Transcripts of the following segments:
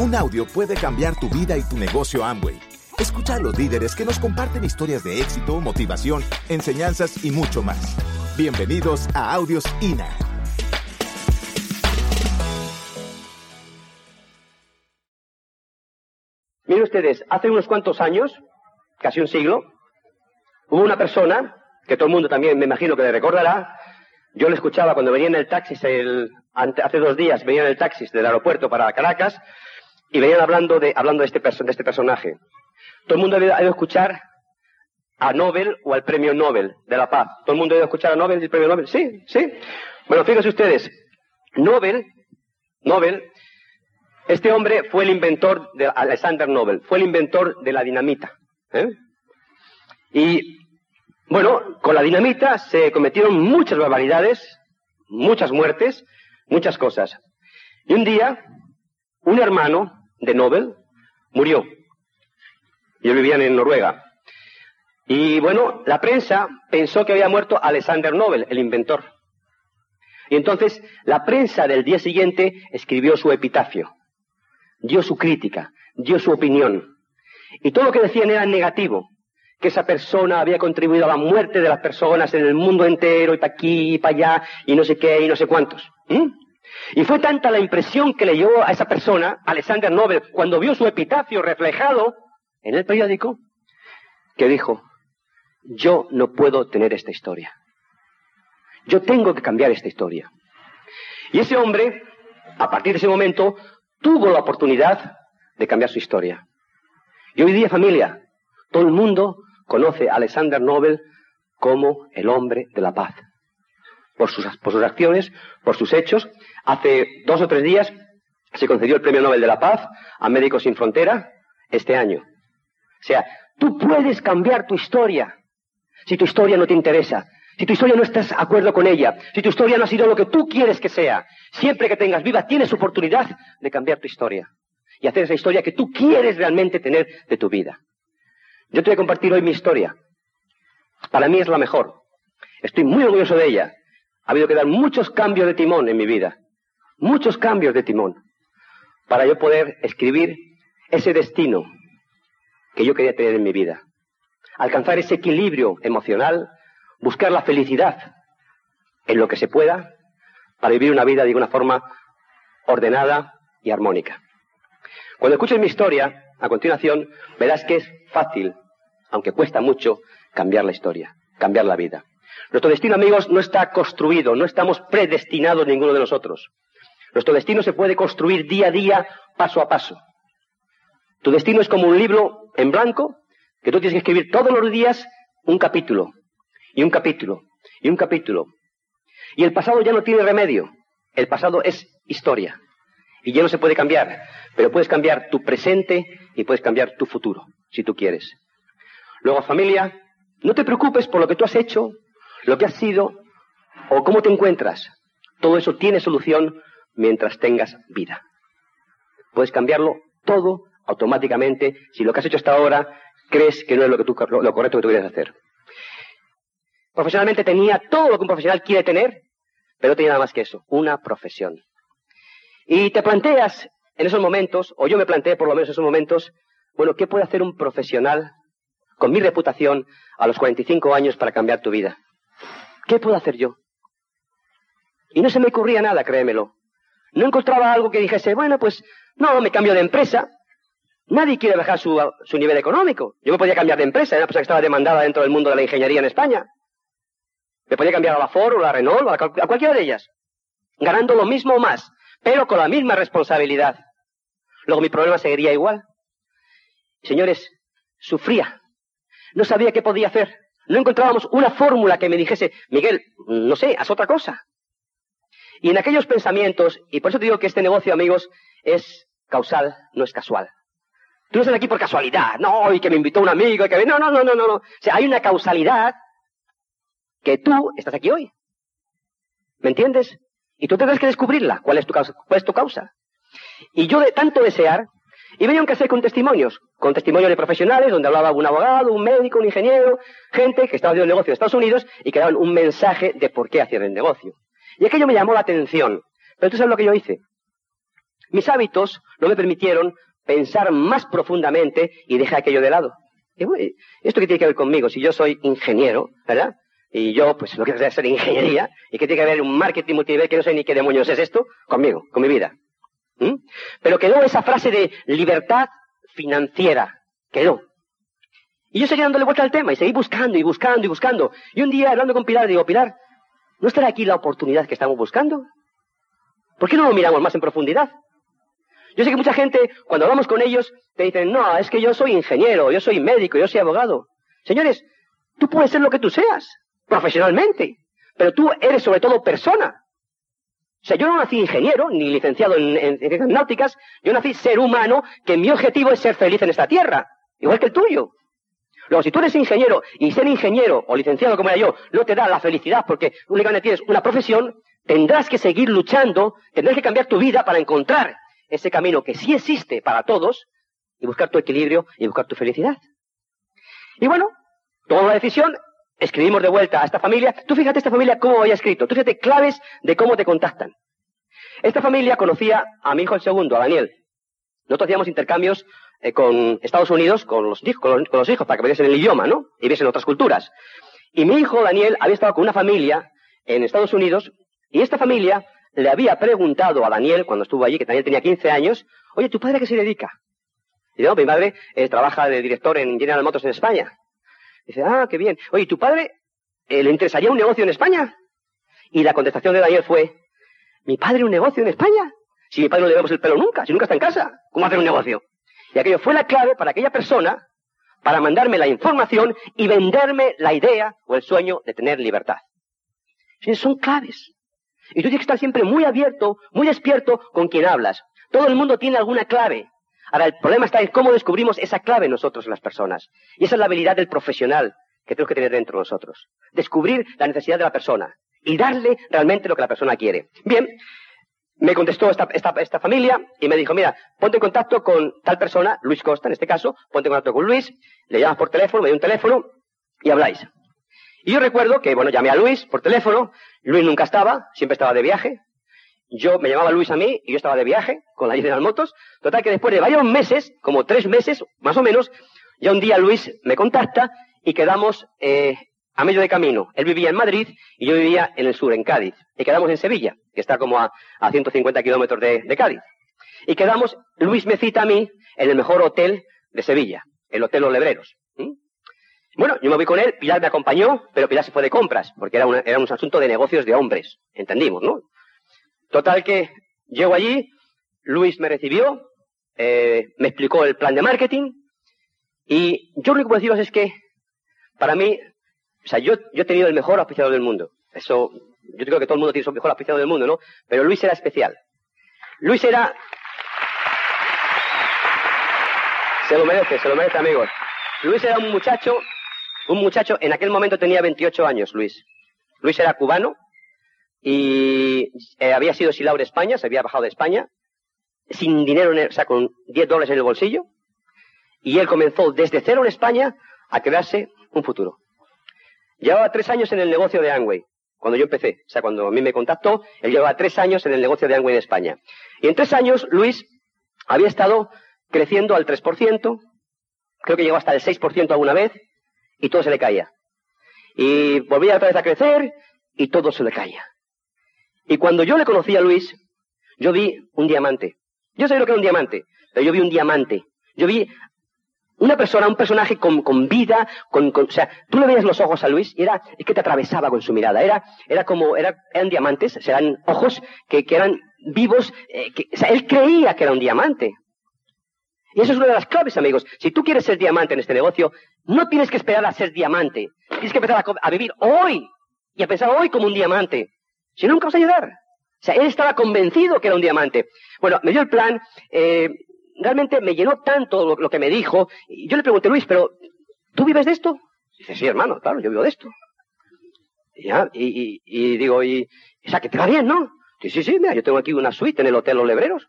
Un audio puede cambiar tu vida y tu negocio Amway. Escucha a los líderes que nos comparten historias de éxito, motivación, enseñanzas y mucho más. Bienvenidos a Audios INA. Miren ustedes, hace unos cuantos años, casi un siglo, hubo una persona, que todo el mundo también me imagino que le recordará, yo le escuchaba cuando venía en el taxi, hace dos días venía en el taxi del aeropuerto para Caracas, y venían hablando de, hablando de este, de este personaje. Todo el mundo ha oído escuchar a Nobel o al premio Nobel de la paz. ¿Todo el mundo ha oído escuchar a Nobel y el premio Nobel? Sí, sí. Bueno, fíjense ustedes, Nobel, Nobel, este hombre fue el inventor de Alexander Nobel, fue el inventor de la dinamita. ¿eh? Y bueno, con la dinamita se cometieron muchas barbaridades, muchas muertes, muchas cosas. Y un día, un hermano de Nobel murió. Y ellos vivían en Noruega. Y bueno, la prensa pensó que había muerto Alexander Nobel, el inventor. Y entonces la prensa del día siguiente escribió su epitafio, dio su crítica, dio su opinión. Y todo lo que decían era negativo, que esa persona había contribuido a la muerte de las personas en el mundo entero, y para aquí y para allá, y no sé qué, y no sé cuántos. Y fue tanta la impresión que leyó a esa persona, Alexander Nobel, cuando vio su epitafio reflejado en el periódico, que dijo, yo no puedo tener esta historia. Yo tengo que cambiar esta historia. Y ese hombre, a partir de ese momento, tuvo la oportunidad de cambiar su historia. Y hoy día, familia, todo el mundo conoce a Alexander Nobel como el hombre de la paz por sus, por sus acciones, por sus hechos. Hace dos o tres días se concedió el Premio Nobel de la Paz a Médicos Sin Frontera este año. O sea, tú puedes cambiar tu historia si tu historia no te interesa, si tu historia no estás de acuerdo con ella, si tu historia no ha sido lo que tú quieres que sea. Siempre que tengas viva tienes oportunidad de cambiar tu historia y hacer esa historia que tú quieres realmente tener de tu vida. Yo te voy a compartir hoy mi historia. Para mí es la mejor. Estoy muy orgulloso de ella. Ha habido que dar muchos cambios de timón en mi vida, muchos cambios de timón, para yo poder escribir ese destino que yo quería tener en mi vida. Alcanzar ese equilibrio emocional, buscar la felicidad en lo que se pueda, para vivir una vida de una forma ordenada y armónica. Cuando escuches mi historia, a continuación, verás que es fácil, aunque cuesta mucho, cambiar la historia, cambiar la vida. Nuestro destino, amigos, no está construido, no estamos predestinados ninguno de nosotros. Nuestro destino se puede construir día a día, paso a paso. Tu destino es como un libro en blanco que tú tienes que escribir todos los días un capítulo, y un capítulo, y un capítulo. Y el pasado ya no tiene remedio. El pasado es historia. Y ya no se puede cambiar. Pero puedes cambiar tu presente y puedes cambiar tu futuro, si tú quieres. Luego, familia, no te preocupes por lo que tú has hecho, lo que has sido o cómo te encuentras. Todo eso tiene solución mientras tengas vida. Puedes cambiarlo todo automáticamente si lo que has hecho hasta ahora crees que no es lo, correcto que tú quieres hacer. Profesionalmente tenía todo lo que un profesional quiere tener, pero no tenía nada más que eso, una profesión. Y te planteas en esos momentos, o yo me planteé por lo menos en esos momentos, bueno, ¿qué puede hacer un profesional con mi reputación a los 45 años para cambiar tu vida? ¿Qué puedo hacer yo? Y no se me ocurría nada, créemelo. No encontraba algo que dijese, bueno, pues no, me cambio de empresa. Nadie quiere bajar su, nivel económico. Yo me podía cambiar de empresa, era una persona que estaba demandada dentro del mundo de la ingeniería en España. Me podía cambiar a la Ford o la Renault o a, a cualquiera de ellas, ganando lo mismo o más, pero con la misma responsabilidad. Luego mi problema seguiría igual. Señores, sufría. No sabía qué podía hacer. No encontrábamos una fórmula que me dijese, Miguel, no sé, haz otra cosa. Y en aquellos pensamientos, y por eso te digo que este negocio, amigos, es causal, no es casual. Tú no estás aquí por casualidad, no, y que me invitó un amigo, y que... No, no, no, no, no, no. O sea, hay una causalidad que tú estás aquí hoy. ¿Me entiendes? Y tú tendrás que descubrirla. ¿Cuál es tu causa? ¿Cuál es tu causa? Y yo de tanto desear, y venía un hacer con testimonios, con testimonios de profesionales, donde hablaba un abogado, un médico, un ingeniero, gente que estaba haciendo negocio en Estados Unidos y que daban un mensaje de por qué hacían el negocio. Y aquello me llamó la atención. Pero tú sabes lo que yo hice. Mis hábitos no me permitieron pensar más profundamente y dejé aquello de lado. ¿Esto qué tiene que ver conmigo? Si yo soy ingeniero, ¿verdad? Y yo, pues, que quiero hacer ingeniería, y que tiene que ver un marketing multinivel que no sé ni qué demonios es esto, conmigo, con mi vida. ¿Mm? Pero quedó esa frase de libertad financiera. Quedó. Y yo seguí dándole vuelta al tema y seguí buscando y buscando y buscando. Y un día, hablando con Pilar, digo, Pilar, ¿no estará aquí la oportunidad que estamos buscando? ¿Por qué no lo miramos más en profundidad? Yo sé que mucha gente, cuando hablamos con ellos, te dicen, no, es que yo soy ingeniero, yo soy médico, yo soy abogado. Señores, tú puedes ser lo que tú seas, profesionalmente, pero tú eres sobre todo persona. O sea, yo no nací ingeniero, ni licenciado en, en, náuticas, yo nací ser humano, que mi objetivo es ser feliz en esta tierra, igual que el tuyo. Luego, si tú eres ingeniero y ser ingeniero o licenciado como era yo no te da la felicidad porque únicamente tienes una profesión, tendrás que seguir luchando, tendrás que cambiar tu vida para encontrar ese camino que sí existe para todos y buscar tu equilibrio y buscar tu felicidad. Y bueno, tomamos la decisión, escribimos de vuelta a esta familia. Tú fíjate esta familia cómo había escrito, tú fíjate claves de cómo te contactan. Esta familia conocía a mi hijo el segundo, a Daniel. Nosotros hacíamos intercambios eh, con Estados Unidos, con los, con los, hijos, para que viesen el idioma, ¿no? Y viesen otras culturas. Y mi hijo Daniel había estado con una familia en Estados Unidos, y esta familia le había preguntado a Daniel, cuando estuvo allí, que Daniel tenía 15 años, oye, ¿tu padre a qué se dedica? Y no, mi madre eh, trabaja de director en General Motors en España. Dice, ah, qué bien. Oye, ¿tu padre eh, le interesaría un negocio en España? Y la contestación de Daniel fue, ¿mi padre un negocio en España? Si mi padre no le vemos el pelo nunca, si nunca está en casa, ¿cómo hacer un negocio? Y aquello fue la clave para aquella persona para mandarme la información y venderme la idea o el sueño de tener libertad. Son claves. Y tú tienes que estar siempre muy abierto, muy despierto con quien hablas. Todo el mundo tiene alguna clave. Ahora, el problema está en cómo descubrimos esa clave nosotros, las personas. Y esa es la habilidad del profesional que tenemos que tener dentro de nosotros. Descubrir la necesidad de la persona y darle realmente lo que la persona quiere. Bien, me contestó esta, esta, familia y me dijo, mira, ponte en contacto con tal persona, Luis Costa en este caso, ponte en contacto con Luis, le llamas por teléfono, me dio un teléfono y habláis. Y yo recuerdo que, bueno, llamé a Luis por teléfono, Luis nunca estaba, siempre estaba de viaje. Yo me llamaba Luis a mí y yo estaba de viaje con la General Motos. Total que después de varios meses, como tres meses más o menos, ya un día Luis me contacta y quedamos eh, a medio de camino. Él vivía en Madrid y yo vivía en el sur, en Cádiz. Y quedamos en Sevilla, que está como a, a 150 kilómetros de, de Cádiz. Y quedamos, Luis me cita a mí en el mejor hotel de Sevilla, el Hotel Los Lebreros. Bueno, yo me voy con él, Pilar me acompañó, pero Pilar se fue de compras, porque era, era un asunto de negocios de hombres, entendimos, ¿no? Total que llego allí, Luis me recibió, eh, me explicó el plan de marketing, y yo lo único que puedo deciros es que, para mí, o sea, yo, yo he tenido el mejor auspiciador del mundo. Eso, yo creo que todo el mundo tiene su mejor auspiciador del mundo, ¿no? Pero Luis era especial. Luis era... Se lo merece, se lo merece, amigos. Luis era un muchacho un muchacho, en aquel momento tenía 28 años, Luis. Luis era cubano y eh, había sido de España, se había bajado de España, sin dinero, en o sea, con 10 dólares en el bolsillo. Y él comenzó desde cero en España a crearse un futuro. Llevaba tres años en el negocio de Angway, cuando yo empecé. O sea, cuando a mí me contactó, él llevaba tres años en el negocio de Angway en España. Y en tres años, Luis había estado creciendo al 3%, creo que llegó hasta el 6% alguna vez, y todo se le caía. Y volvía otra vez a crecer y todo se le caía. Y cuando yo le conocí a Luis, yo vi un diamante. Yo sé lo que era un diamante, pero yo vi un diamante. Yo vi una persona, un personaje con, con vida, con, o sea, tú le veías los ojos a Luis y era, es que te atravesaba con su mirada. Era, era como, era, eran diamantes, eran ojos que, que eran vivos, eh, que, o sea, él creía que era un diamante. Y eso es una de las claves, amigos. Si tú quieres ser diamante en este negocio, no tienes que esperar a ser diamante. Tienes que empezar a, vivir hoy y a pensar hoy como un diamante. Si nunca a ayudar. O sea, él estaba convencido que era un diamante. Bueno, me dio el plan. Eh, realmente me llenó tanto lo, que me dijo. Y yo le pregunté, Luis, pero ¿tú vives de esto? Dice, sí, hermano, claro, yo vivo de esto. Y, ya, y, digo, y, o sea, que te va bien, ¿no? Sí, sí, sí, mira, yo tengo aquí una suite en el Hotel Los Lebreros.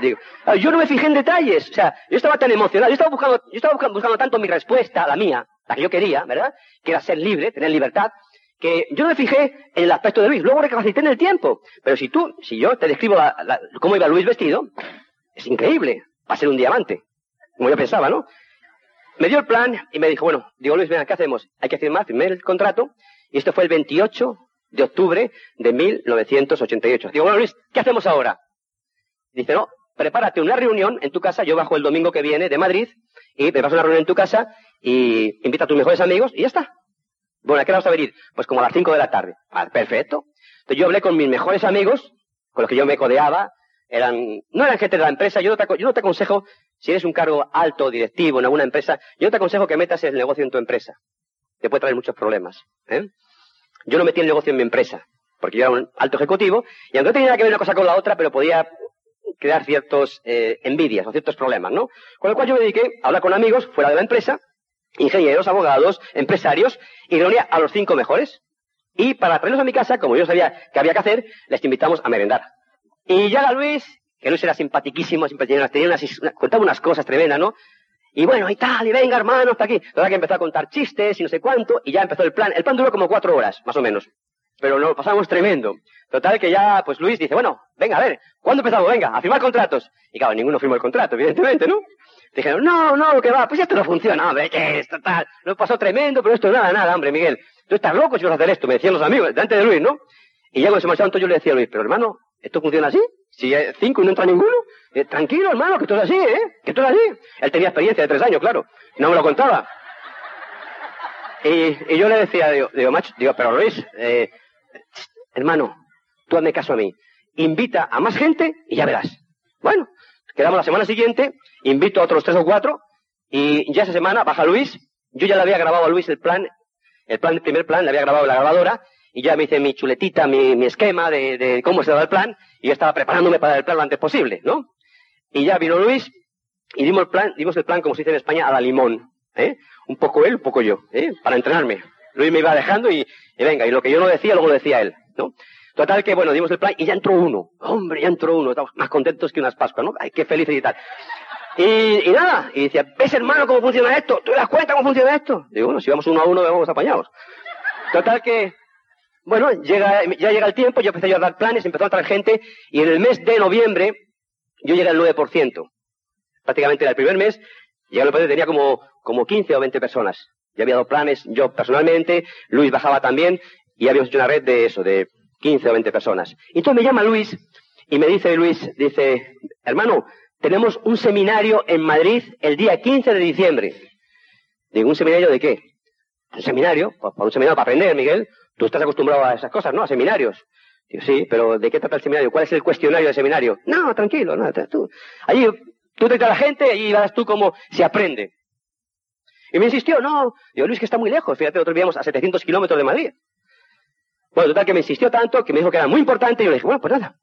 Digo, ah, yo no me fijé en detalles. O sea, yo estaba tan emocionado. Yo estaba buscando, yo estaba buscando, tanto mi respuesta, la mía, la que yo quería, ¿verdad? Que era ser libre, tener libertad, que yo me fijé en el aspecto de Luis, luego recapacité en el tiempo. Pero si tú, si yo te describo cómo iba Luis vestido, es increíble, va a ser un diamante, como yo pensaba, ¿no? Me dio el plan y me dijo, bueno, digo Luis, venga, ¿qué hacemos? Hay que firmar, firmé el contrato, y esto fue el 28 de octubre de 1988. Digo, bueno Luis, ¿qué hacemos ahora? Dice, no, prepárate una reunión en tu casa, yo bajo el domingo que viene de Madrid, y me vas una reunión en tu casa, y invita a tus mejores amigos, y ya está. Bueno, ¿a qué vamos a venir? Pues como a las 5 de la tarde. Ah, perfecto. Entonces yo hablé con mis mejores amigos, con los que yo me codeaba, eran, no eran gente de la empresa, yo no te, yo no te aconsejo, si eres un cargo alto, directivo en alguna empresa, yo no te aconsejo que metas el negocio en tu empresa. Te puede traer muchos problemas. ¿eh? Yo no metí el negocio en mi empresa, porque yo era un alto ejecutivo, y aunque no tenía nada que ver una cosa con la otra, pero podía crear ciertos eh, envidias o ciertos problemas, ¿no? Con lo cual yo me dediqué a hablar con amigos fuera de la empresa, ingenieros, abogados, empresarios, y reunía a los cinco mejores. Y para traerlos a mi casa, como yo sabía que había que hacer, les invitamos a merendar. Y llega Luis, que Luis era simpaticísimo, siempre tenía unas, contaba unas cosas tremendas, ¿no? Y bueno, y tal, y venga hermano, hasta aquí. Total que empezó a contar chistes y no sé cuánto, y ya empezó el plan. El plan duró como cuatro horas, más o menos. Pero lo pasamos tremendo. Total que ya, pues Luis dice, bueno, venga, a ver, ¿cuándo empezamos? Venga, a firmar contratos. Y claro, ninguno firmó el contrato, evidentemente, ¿no? Dijeron, no, no, que va, pues esto no funciona, hombre, que es total. Lo pasó tremendo, pero esto nada, nada, hombre, Miguel. Tú estás loco si vas a hacer esto, me decían los amigos, delante de Luis, ¿no? Y ya cuando se todos yo le decía a Luis, pero hermano, ¿esto funciona así? Si cinco y no entra ninguno, eh, tranquilo, hermano, que todo es así, ¿eh? Que todo es así. Él tenía experiencia de tres años, claro. No me lo contaba. Y, yo le decía, digo, digo, macho, digo, pero Luis, eh, hermano, tú hazme caso a mí. Invita a más gente y ya verás. Bueno, quedamos la semana siguiente, invito a otros tres o cuatro, y ya esa semana baja Luis, yo ya le había grabado a Luis el plan, el plan, el primer plan, le había grabado la grabadora, y ya me hice mi chuletita, mi, esquema de, de, cómo se daba el plan, y yo estaba preparándome para el plan lo antes posible, ¿no? Y ya vino Luis, y dimos el plan, dimos el plan, como se dice en España, a la limón, ¿eh? Un poco él, un poco yo, ¿eh? Para entrenarme. Luis me iba dejando y, y venga, y lo que yo no decía, luego lo decía él, ¿no? Total que, bueno, dimos el plan y ya entró uno. Hombre, ya entró uno. Estamos más contentos que unas Pascuas, ¿no? Ay, qué felices y tal. Y, y, nada, y decía, ¿ves hermano cómo funciona esto? ¿Tú te das cuenta cómo funciona esto? Digo, bueno, si vamos uno a uno, vamos apañados. Total que, bueno, llega, ya llega el tiempo, yo empecé a dar planes, empezó a entrar gente, y en el mes de noviembre, yo llegué al 9%. Prácticamente era el primer mes, llegaba el tenía como, como 15 o 20 personas. Ya había dado planes, yo personalmente, Luis bajaba también, y habíamos hecho una red de eso, de 15 o 20 personas. Y entonces me llama Luis y me dice Luis, dice, hermano, tenemos un seminario en Madrid el día 15 de diciembre. Digo, ¿un seminario de qué? Un seminario, pues, para un seminario para aprender, Miguel. Tú estás acostumbrado a esas cosas, ¿no? A seminarios. Digo, sí, pero ¿de qué trata el seminario? ¿Cuál es el cuestionario del seminario? No, tranquilo, no, tú. Allí, tú te a la gente y verás tú cómo se aprende. Y me insistió, no, digo, Luis, que está muy lejos. Fíjate, nosotros vivíamos a 700 kilómetros de Madrid. Bueno, total que me insistió tanto que me dijo que era muy importante y yo le dije, bueno, pues nada.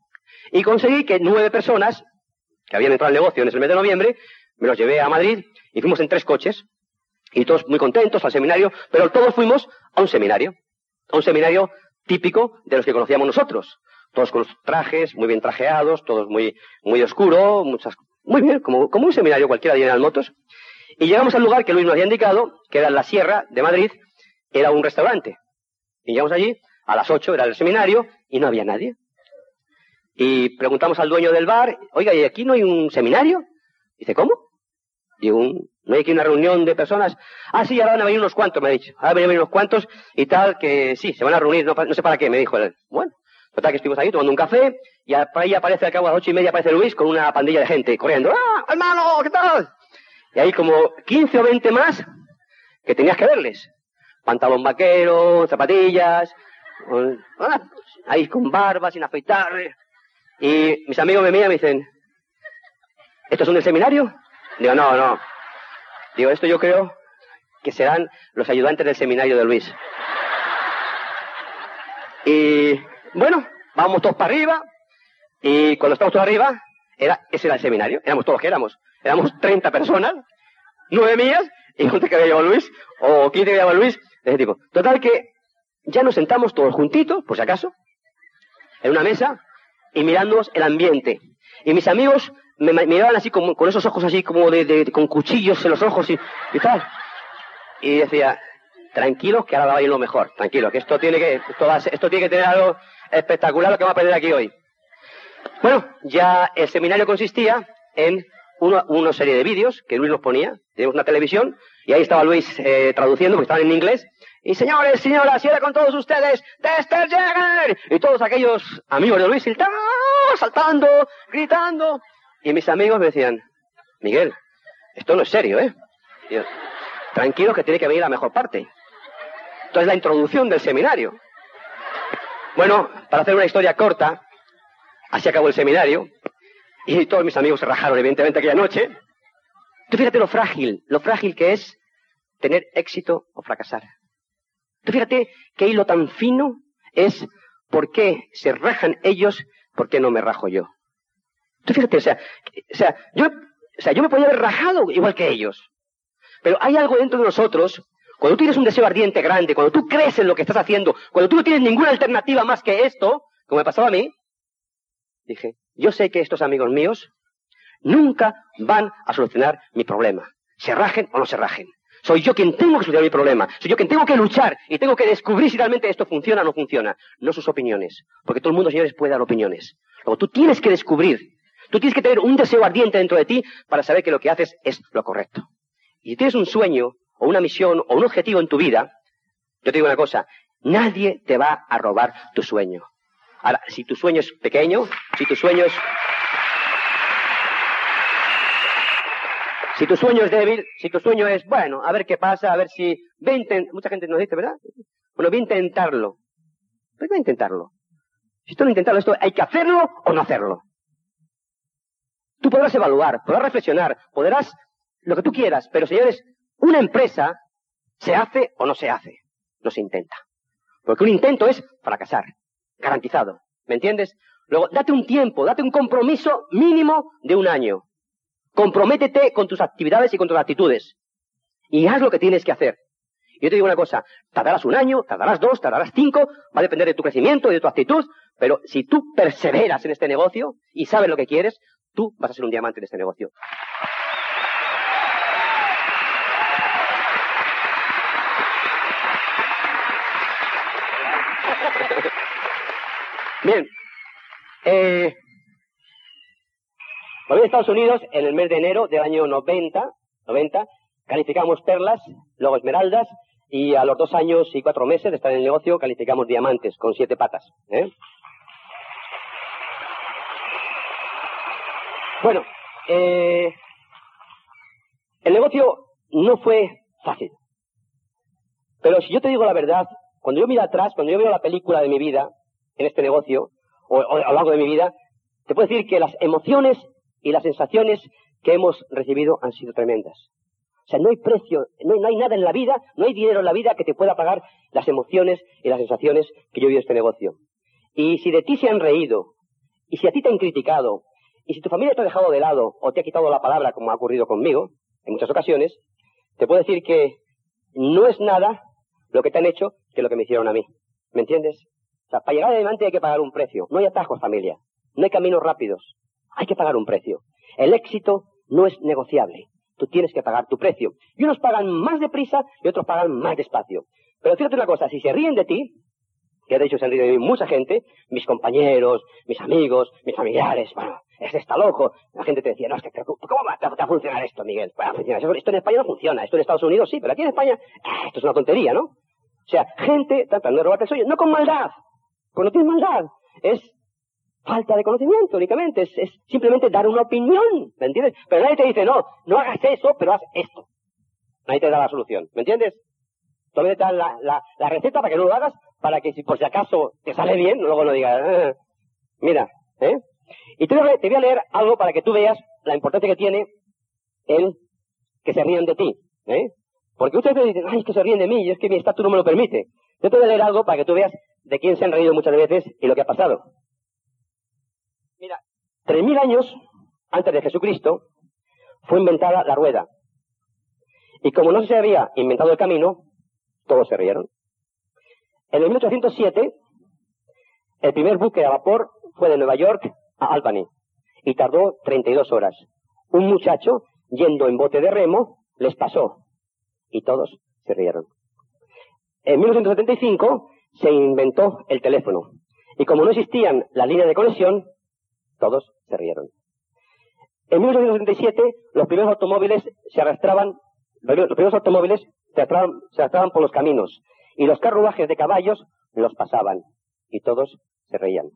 Y conseguí que nueve personas que habían entrado al negocio en ese mes de noviembre, me los llevé a Madrid y fuimos en tres coches. Y todos muy contentos al seminario, pero todos fuimos a un seminario. A un seminario típico de los que conocíamos nosotros. Todos con los trajes, muy bien trajeados, todos muy, muy oscuro, muchas, muy bien, como, como un seminario cualquiera de General Motos. Y llegamos al lugar que Luis nos había indicado, que era la Sierra de Madrid, era un restaurante. Y llegamos allí, a las ocho era el seminario y no había nadie. Y preguntamos al dueño del bar, oiga, ¿y aquí no hay un seminario? Dice, ¿cómo? Digo, ¿no hay aquí una reunión de personas? Ah, sí, ahora van a venir unos cuantos, me ha dicho. Ahora van a venir unos cuantos y tal, que sí, se van a reunir, no, sé para qué, me dijo él. Bueno, total que estuvimos ahí tomando un café y ahí aparece al cabo a las ocho y media aparece Luis con una pandilla de gente corriendo. ¡Ah, hermano, qué tal! Y ahí como 15 o 20 más que tenías que verles. Pantalón vaquero, zapatillas, Ah, ahí con barba, sin afeitar. Y mis amigos me miran y me dicen, ¿estos son del seminario? Digo, no, no. Digo, esto yo creo que serán los ayudantes del seminario de Luis. Y bueno, vamos todos para arriba. Y cuando estamos todos arriba, era, ese era el seminario. Éramos todos que éramos. Éramos 30 personas, nueve mías, y 11 que había llevado Luis, o 15 que había llevado Luis, de ese tipo. Total que ya nos sentamos todos juntitos, por si acaso, en una mesa y mirándonos el ambiente. Y mis amigos me miraban así como, con esos ojos así como de, con cuchillos en los ojos y, tal. Y decía, tranquilos que ahora va a ir lo mejor, tranquilos, que esto tiene que, esto, esto tiene que tener algo espectacular lo que va a aprender aquí hoy. Bueno, ya el seminario consistía en una, serie de vídeos que Luis nos ponía, tenemos una televisión, y ahí estaba Luis eh, traduciendo, porque estaban en inglés, y señores, señoras, y era con todos ustedes, Tester Jagger, y todos aquellos amigos de Luis saltando, gritando, y mis amigos me decían, Miguel, esto no es serio, ¿eh? tranquilo que tiene que venir la mejor parte. Entonces la introducción del seminario. Bueno, para hacer una historia corta, así acabó el seminario, y todos mis amigos se rajaron evidentemente aquella noche. Tú fíjate lo frágil, lo frágil que es tener éxito o fracasar. Tú fíjate qué hilo tan fino es por qué se rajan ellos, por qué no me rajo yo. Tú fíjate, o sea, o sea, yo, o sea, yo me podía haber rajado igual que ellos. Pero hay algo dentro de nosotros, cuando tú tienes un deseo ardiente grande, cuando tú crees en lo que estás haciendo, cuando tú no tienes ninguna alternativa más que esto, como me pasaba a mí, dije, yo sé que estos amigos míos nunca van a solucionar mi problema. Se rajen o no se rajen. Soy yo quien tengo que solucionar mi problema. Soy yo quien tengo que luchar y tengo que descubrir si realmente esto funciona o no funciona. No sus opiniones. Porque todo el mundo, señores, puede dar opiniones. Luego tú tienes que descubrir. Tú tienes que tener un deseo ardiente dentro de ti para saber que lo que haces es lo correcto. Y si tienes un sueño o una misión o un objetivo en tu vida, yo te digo una cosa, nadie te va a robar tu sueño. Ahora, si tu sueño es pequeño, si tu sueño es... Si tu sueño es débil, si tu sueño es, bueno, a ver qué pasa, a ver si... Mucha gente nos dice, ¿verdad? Bueno, voy a intentarlo. Pero voy a intentarlo. Si tú no intentarlo, esto hay que hacerlo o no hacerlo. Tú podrás evaluar, podrás reflexionar, podrás lo que tú quieras, pero señores, una empresa se hace o no se hace, no se intenta. Porque un intento es fracasar, garantizado, ¿me entiendes? Luego, date un tiempo, date un compromiso mínimo de un año. Comprométete con tus actividades y con tus actitudes. Y haz lo que tienes que hacer. Yo te digo una cosa, tardarás un año, tardarás dos, tardarás cinco, va a depender de tu crecimiento y de tu actitud, pero si tú perseveras en este negocio y sabes lo que quieres, tú vas a ser un diamante en este negocio. Bien. Eh, en Estados Unidos, en el mes de enero del año 90, 90, calificamos perlas, luego esmeraldas, y a los dos años y cuatro meses de estar en el negocio calificamos diamantes con siete patas. ¿eh? Bueno, eh, el negocio no fue fácil. Pero si yo te digo la verdad, cuando yo miro atrás, cuando yo veo la película de mi vida, en este negocio, o, a lo largo de mi vida, te puedo decir que las emociones y las sensaciones que hemos recibido han sido tremendas. O sea, no hay precio, no hay, nada en la vida, no hay dinero en la vida que te pueda pagar las emociones y las sensaciones que yo en este negocio. Y si de ti se han reído, y si a ti te han criticado, y si tu familia te ha dejado de lado o te ha quitado la palabra, como ha ocurrido conmigo en muchas ocasiones, te puedo decir que no es nada lo que te han hecho que lo que me hicieron a mí. ¿Me entiendes? sea, para llegar adelante hay que pagar un precio. No hay atajos, familia. No hay caminos rápidos. Hay que pagar un precio. El éxito no es negociable. Tú tienes que pagar tu precio. Y unos pagan más deprisa y otros pagan más despacio. Pero fíjate una cosa, si se ríen de ti, que de hecho se han rido de mí mucha gente, mis compañeros, mis amigos, mis familiares, bueno, es está loco. La gente te decía, no, es que, ¿cómo va a funcionar esto, Miguel? Bueno, funciona. Esto en España no funciona, esto en Estados Unidos sí, pero aquí en España, ah, esto es una tontería, ¿no? O sea, gente tratando de robarte el sueño, no con maldad, pues no tienes maldad. Es falta de conocimiento únicamente. Es, simplemente dar una opinión. ¿Me entiendes? Pero nadie te dice, no, no hagas eso, pero haz esto. Nadie te da la solución. ¿Me entiendes? Todavía te la, la, receta para que no lo hagas, para que si por si acaso te sale bien, luego no digas, ah, mira, ¿eh? Y te voy, a, te voy a leer algo para que tú veas la importancia que tiene el que se rían de ti, ¿eh? Porque ustedes dicen, ay, es que se ríen de mí, y es que mi estatus no me lo permite. Yo te voy a leer algo para que tú veas de quién se han reído muchas veces y lo que ha pasado. Mira, tres mil años antes de Jesucristo fue inventada la rueda. Y como no se había inventado el camino, todos se rieron. En el 1807, el primer buque a vapor fue de Nueva York a Albany y tardó 32 horas. Un muchacho, yendo en bote de remo, les pasó y todos se rieron. En 1975 se inventó el teléfono. Y como no existían las líneas de conexión, todos se rieron. En 1977 los primeros automóviles se arrastraban, los primeros automóviles se arrastraban, se arrastraban por los caminos y los carruajes de caballos los pasaban y todos se reían.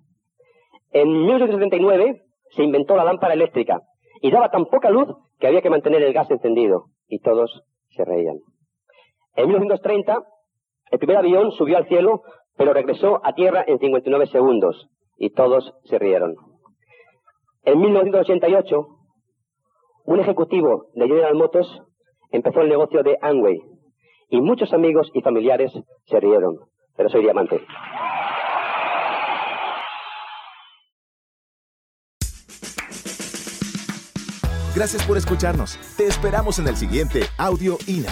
En 1979 se inventó la lámpara eléctrica y daba tan poca luz que había que mantener el gas encendido y todos se reían. En 1930 el primer avión subió al cielo pero regresó a tierra en 59 segundos y todos se rieron. En 1988 un ejecutivo de General Motors empezó el negocio de Amway y muchos amigos y familiares se rieron, pero soy diamante. Gracias por escucharnos. Te esperamos en el siguiente Audio INA.